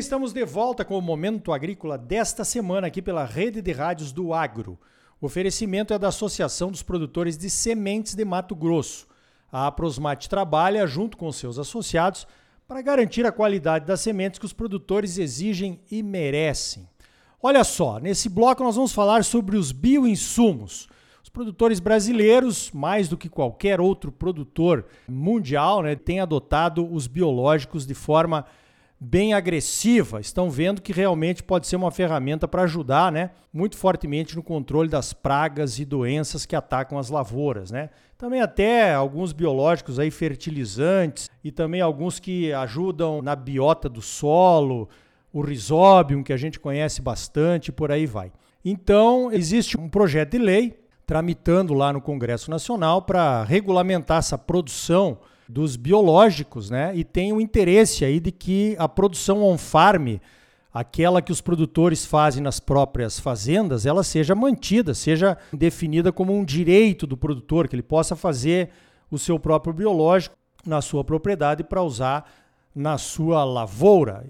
estamos de volta com o Momento Agrícola desta semana aqui pela Rede de Rádios do Agro. O oferecimento é da Associação dos Produtores de Sementes de Mato Grosso. A Aprosmate trabalha junto com seus associados para garantir a qualidade das sementes que os produtores exigem e merecem. Olha só, nesse bloco nós vamos falar sobre os bioinsumos. Os produtores brasileiros, mais do que qualquer outro produtor mundial, né, têm adotado os biológicos de forma bem agressiva, estão vendo que realmente pode ser uma ferramenta para ajudar, né, muito fortemente no controle das pragas e doenças que atacam as lavouras, né? Também até alguns biológicos aí fertilizantes e também alguns que ajudam na biota do solo, o risóbium que a gente conhece bastante, por aí vai. Então, existe um projeto de lei tramitando lá no Congresso Nacional para regulamentar essa produção dos biológicos, né? E tem o interesse aí de que a produção on-farm, aquela que os produtores fazem nas próprias fazendas, ela seja mantida, seja definida como um direito do produtor, que ele possa fazer o seu próprio biológico na sua propriedade para usar na sua lavoura.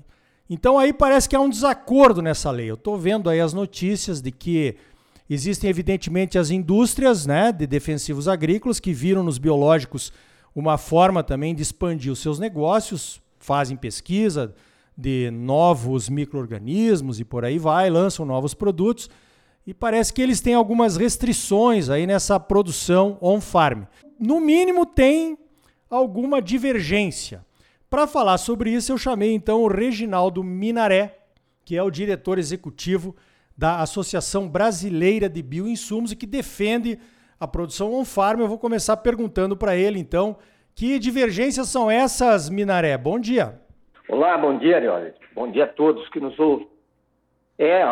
Então aí parece que há um desacordo nessa lei. Eu estou vendo aí as notícias de que existem evidentemente as indústrias né, de defensivos agrícolas que viram nos biológicos uma forma também de expandir os seus negócios, fazem pesquisa de novos micro-organismos e por aí vai, lançam novos produtos e parece que eles têm algumas restrições aí nessa produção on-farm. No mínimo tem alguma divergência. Para falar sobre isso, eu chamei então o Reginaldo Minaré, que é o diretor executivo da Associação Brasileira de Bioinsumos e que defende a produção on-farm. Eu vou começar perguntando para ele, então, que divergências são essas, Minaré? Bom dia. Olá, bom dia, Arioli. Bom dia a todos que nos ouvem. É,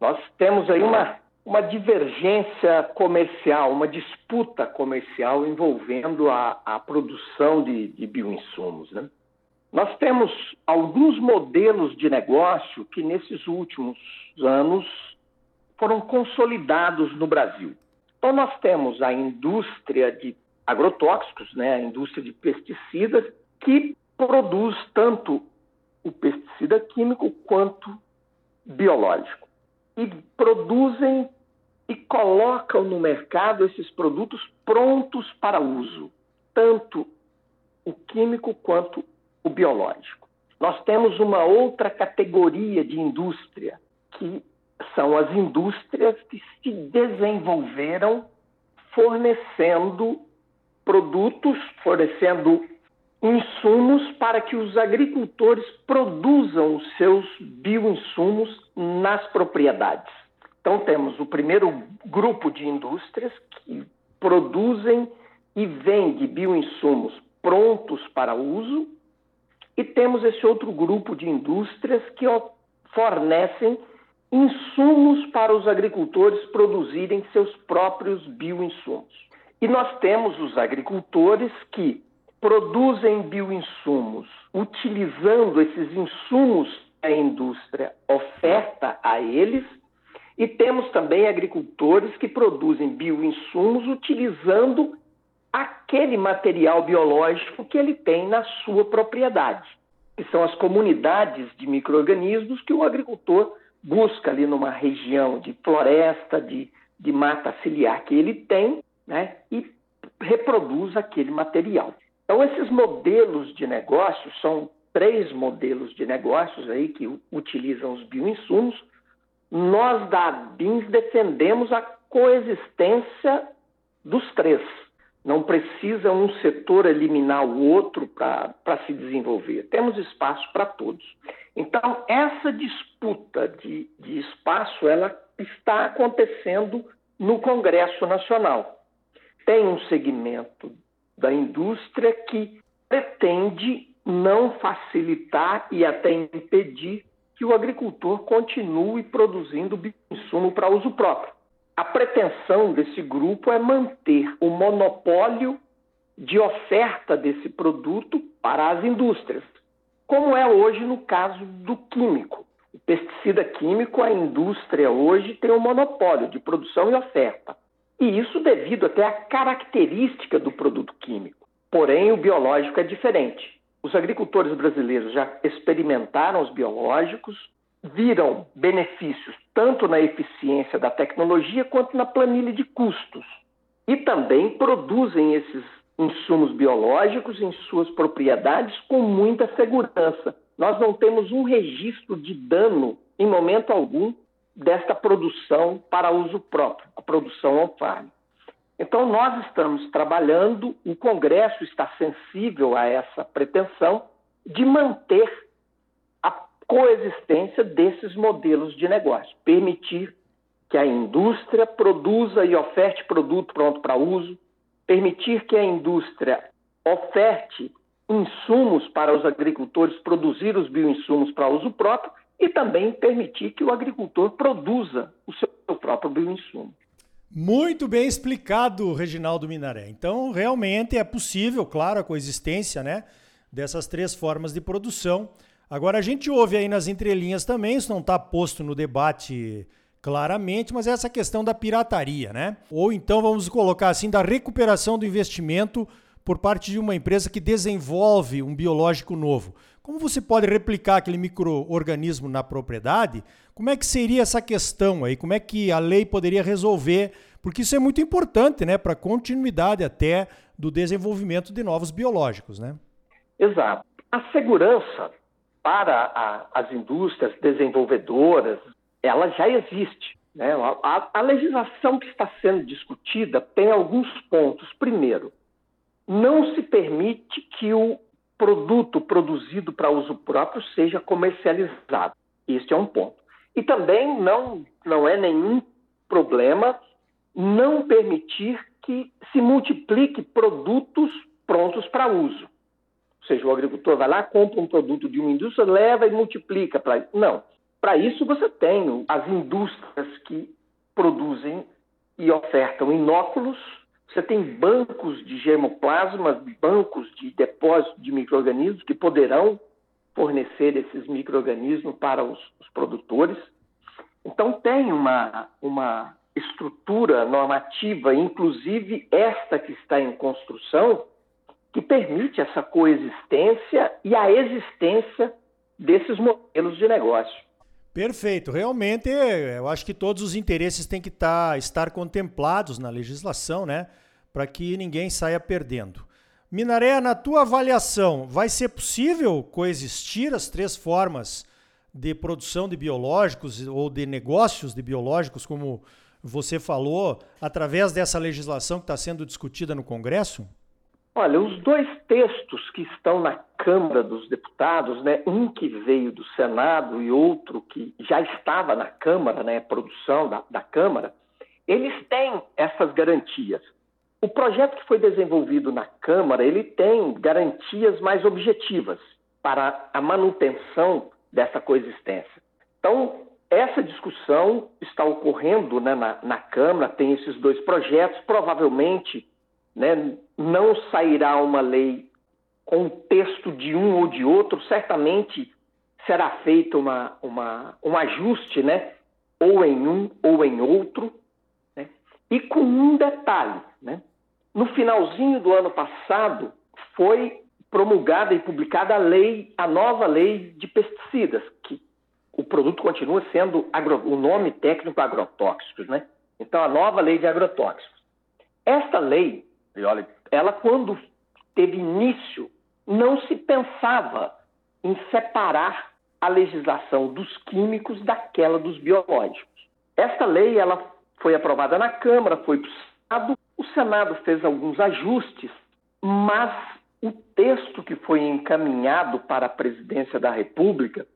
nós temos aí uma, uma divergência comercial, uma disputa comercial envolvendo a, a produção de, de bioinsumos. Né? Nós temos alguns modelos de negócio que, nesses últimos anos, foram consolidados no Brasil. Então, nós temos a indústria de agrotóxicos, né, a indústria de pesticidas, que produz tanto o pesticida químico quanto biológico. E produzem e colocam no mercado esses produtos prontos para uso, tanto o químico quanto o biológico. Nós temos uma outra categoria de indústria que são as indústrias que se desenvolveram fornecendo produtos, fornecendo insumos para que os agricultores produzam os seus bioinsumos nas propriedades. Então, temos o primeiro grupo de indústrias que produzem e vendem bioinsumos prontos para uso, e temos esse outro grupo de indústrias que fornecem insumos para os agricultores produzirem seus próprios bioinsumos. E nós temos os agricultores que produzem bioinsumos utilizando esses insumos que a indústria oferta a eles, e temos também agricultores que produzem bioinsumos utilizando aquele material biológico que ele tem na sua propriedade, que são as comunidades de micro-organismos que o agricultor busca ali numa região de floresta, de, de mata ciliar que ele tem, né, e reproduz aquele material. Então, esses modelos de negócios são três modelos de negócios aí que utilizam os bioinsumos. Nós da BINS defendemos a coexistência dos três. Não precisa um setor eliminar o outro para se desenvolver. Temos espaço para todos. Então, essa disputa de, de espaço ela está acontecendo no Congresso Nacional. Tem um segmento da indústria que pretende não facilitar e até impedir que o agricultor continue produzindo insumo para uso próprio. A pretensão desse grupo é manter o monopólio de oferta desse produto para as indústrias, como é hoje no caso do químico. O pesticida químico, a indústria hoje tem um monopólio de produção e oferta. E isso devido até à característica do produto químico. Porém, o biológico é diferente. os agricultores brasileiros já experimentaram os biológicos, viram benefícios tanto na eficiência da tecnologia quanto na planilha de custos. E também produzem esses insumos biológicos em suas propriedades com muita segurança. Nós não temos um registro de dano em momento algum desta produção para uso próprio, a produção on-farm. Então, nós estamos trabalhando, o Congresso está sensível a essa pretensão de manter coexistência desses modelos de negócio, permitir que a indústria produza e oferte produto pronto para uso, permitir que a indústria oferte insumos para os agricultores produzir os bioinsumos para uso próprio e também permitir que o agricultor produza o seu próprio bioinsumo. Muito bem explicado, Reginaldo Minaré. Então, realmente é possível, claro, a coexistência né, dessas três formas de produção. Agora, a gente ouve aí nas entrelinhas também, isso não está posto no debate claramente, mas é essa questão da pirataria, né? Ou então, vamos colocar assim, da recuperação do investimento por parte de uma empresa que desenvolve um biológico novo. Como você pode replicar aquele microorganismo na propriedade? Como é que seria essa questão aí? Como é que a lei poderia resolver? Porque isso é muito importante, né, para a continuidade até do desenvolvimento de novos biológicos, né? Exato. A segurança para a, as indústrias desenvolvedoras, ela já existe. Né? A, a legislação que está sendo discutida tem alguns pontos. Primeiro, não se permite que o produto produzido para uso próprio seja comercializado. Este é um ponto. E também não, não é nenhum problema não permitir que se multiplique produtos prontos para uso. Ou seja, o agricultor vai lá, compra um produto de uma indústria, leva e multiplica para. Não. Para isso você tem as indústrias que produzem e ofertam inóculos você tem bancos de germoplasmas, bancos de depósito de micro-organismos que poderão fornecer esses micro-organismos para os, os, produtores. Então, tem uma, uma estrutura normativa, inclusive esta que está em construção, que permite essa coexistência e a existência desses modelos de negócio. Perfeito. Realmente, eu acho que todos os interesses têm que tá, estar contemplados na legislação, né? Para que ninguém saia perdendo. Minaré, na tua avaliação, vai ser possível coexistir as três formas de produção de biológicos ou de negócios de biológicos, como você falou, através dessa legislação que está sendo discutida no Congresso? Olha, os dois textos que estão na Câmara dos Deputados, né, um que veio do Senado e outro que já estava na Câmara, né, produção da, da Câmara, eles têm essas garantias. O projeto que foi desenvolvido na Câmara, ele tem garantias mais objetivas para a manutenção dessa coexistência. Então, essa discussão está ocorrendo né, na, na Câmara, tem esses dois projetos, provavelmente né, não sairá uma lei com o texto de um ou de outro, certamente será feito uma, uma, um ajuste, né, ou em um ou em outro, né, e com um detalhe. Né, no finalzinho do ano passado, foi promulgada e publicada a lei, a nova lei de pesticidas, que o produto continua sendo agro, o nome técnico agrotóxicos, né? Então a nova lei de agrotóxicos. Esta lei e olha, ela quando teve início, não se pensava em separar a legislação dos químicos daquela dos biológicos. Esta lei ela foi aprovada na Câmara, foi para o Senado, o Senado fez alguns ajustes, mas o texto que foi encaminhado para a presidência da República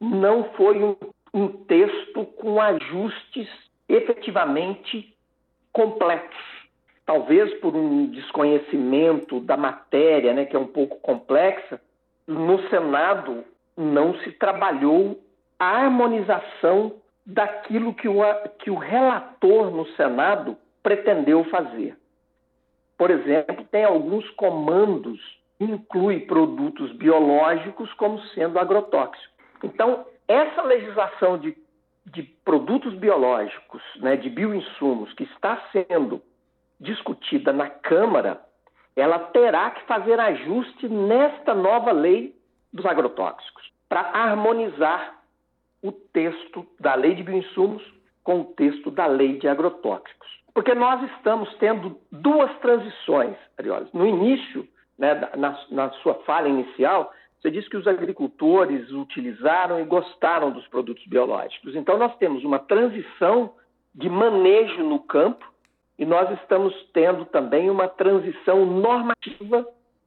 não foi um, um texto com ajustes efetivamente completos talvez por um desconhecimento da matéria, né, que é um pouco complexa, no Senado não se trabalhou a harmonização daquilo que o, que o relator no Senado pretendeu fazer. Por exemplo, tem alguns comandos que incluem produtos biológicos como sendo agrotóxicos. Então, essa legislação de, de produtos biológicos, né, de bioinsumos, que está sendo discutida na Câmara, ela terá que fazer ajuste nesta nova lei dos agrotóxicos para harmonizar o texto da lei de bioinsumos com o texto da lei de agrotóxicos. Porque nós estamos tendo duas transições, Arioles. No início, né, na, na sua fala inicial, você disse que os agricultores utilizaram e gostaram dos produtos biológicos. Então, nós temos uma transição de manejo no campo e nós estamos tendo também uma transição normativa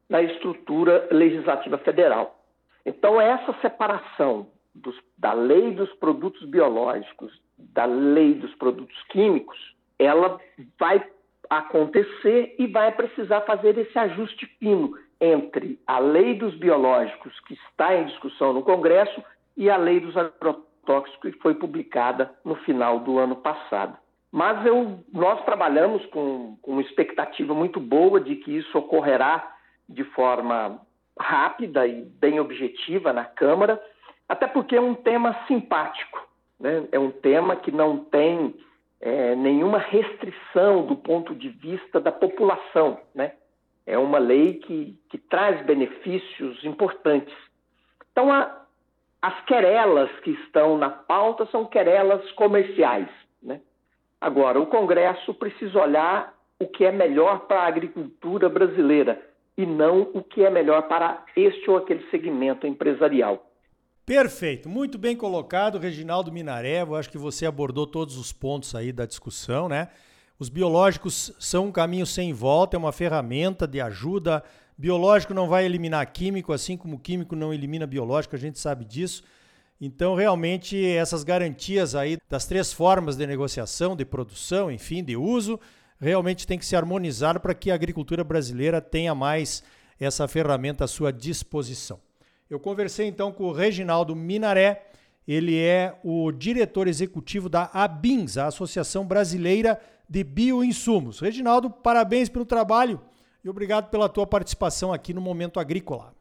na estrutura legislativa federal. Então, essa separação dos, da lei dos produtos biológicos, da lei dos produtos químicos, ela vai acontecer e vai precisar fazer esse ajuste fino entre a lei dos biológicos, que está em discussão no Congresso, e a lei dos agrotóxicos, que foi publicada no final do ano passado. Mas eu, nós trabalhamos com, com expectativa muito boa de que isso ocorrerá de forma rápida e bem objetiva na Câmara, até porque é um tema simpático, né? é um tema que não tem é, nenhuma restrição do ponto de vista da população. Né? É uma lei que, que traz benefícios importantes. Então, a, as querelas que estão na pauta são querelas comerciais. Né? Agora, o Congresso precisa olhar o que é melhor para a agricultura brasileira e não o que é melhor para este ou aquele segmento empresarial. Perfeito, muito bem colocado, Reginaldo Minaré. Eu acho que você abordou todos os pontos aí da discussão, né? Os biológicos são um caminho sem volta, é uma ferramenta de ajuda. Biológico não vai eliminar químico, assim como químico não elimina biológico, a gente sabe disso. Então, realmente, essas garantias aí das três formas de negociação, de produção, enfim, de uso, realmente tem que se harmonizar para que a agricultura brasileira tenha mais essa ferramenta à sua disposição. Eu conversei então com o Reginaldo Minaré, ele é o diretor executivo da ABINS, a Associação Brasileira de Bioinsumos. Reginaldo, parabéns pelo trabalho e obrigado pela tua participação aqui no Momento Agrícola.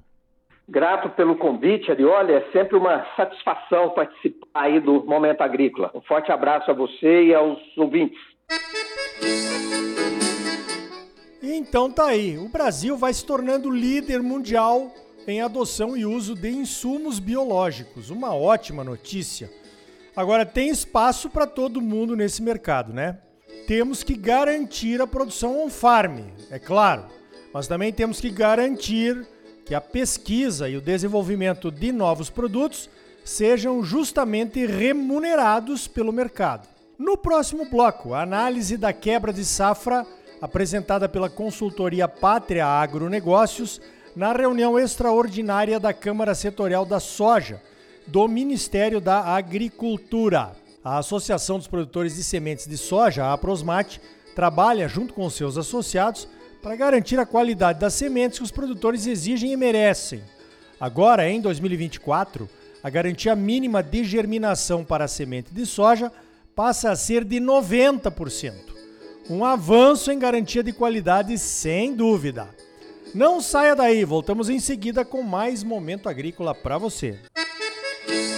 Grato pelo convite, Arioli. É sempre uma satisfação participar aí do Momento Agrícola. Um forte abraço a você e aos ouvintes. Então tá aí. O Brasil vai se tornando líder mundial em adoção e uso de insumos biológicos. Uma ótima notícia. Agora tem espaço para todo mundo nesse mercado, né? Temos que garantir a produção on-farm, é claro, mas também temos que garantir que a pesquisa e o desenvolvimento de novos produtos sejam justamente remunerados pelo mercado. No próximo bloco, a análise da quebra de safra apresentada pela consultoria Pátria Agronegócios na reunião extraordinária da Câmara Setorial da Soja do Ministério da Agricultura. A Associação dos Produtores de Sementes de Soja, a Prosmate, trabalha junto com seus associados para garantir a qualidade das sementes que os produtores exigem e merecem. Agora, em 2024, a garantia mínima de germinação para a semente de soja passa a ser de 90%. Um avanço em garantia de qualidade, sem dúvida. Não saia daí, voltamos em seguida com mais momento agrícola para você. Música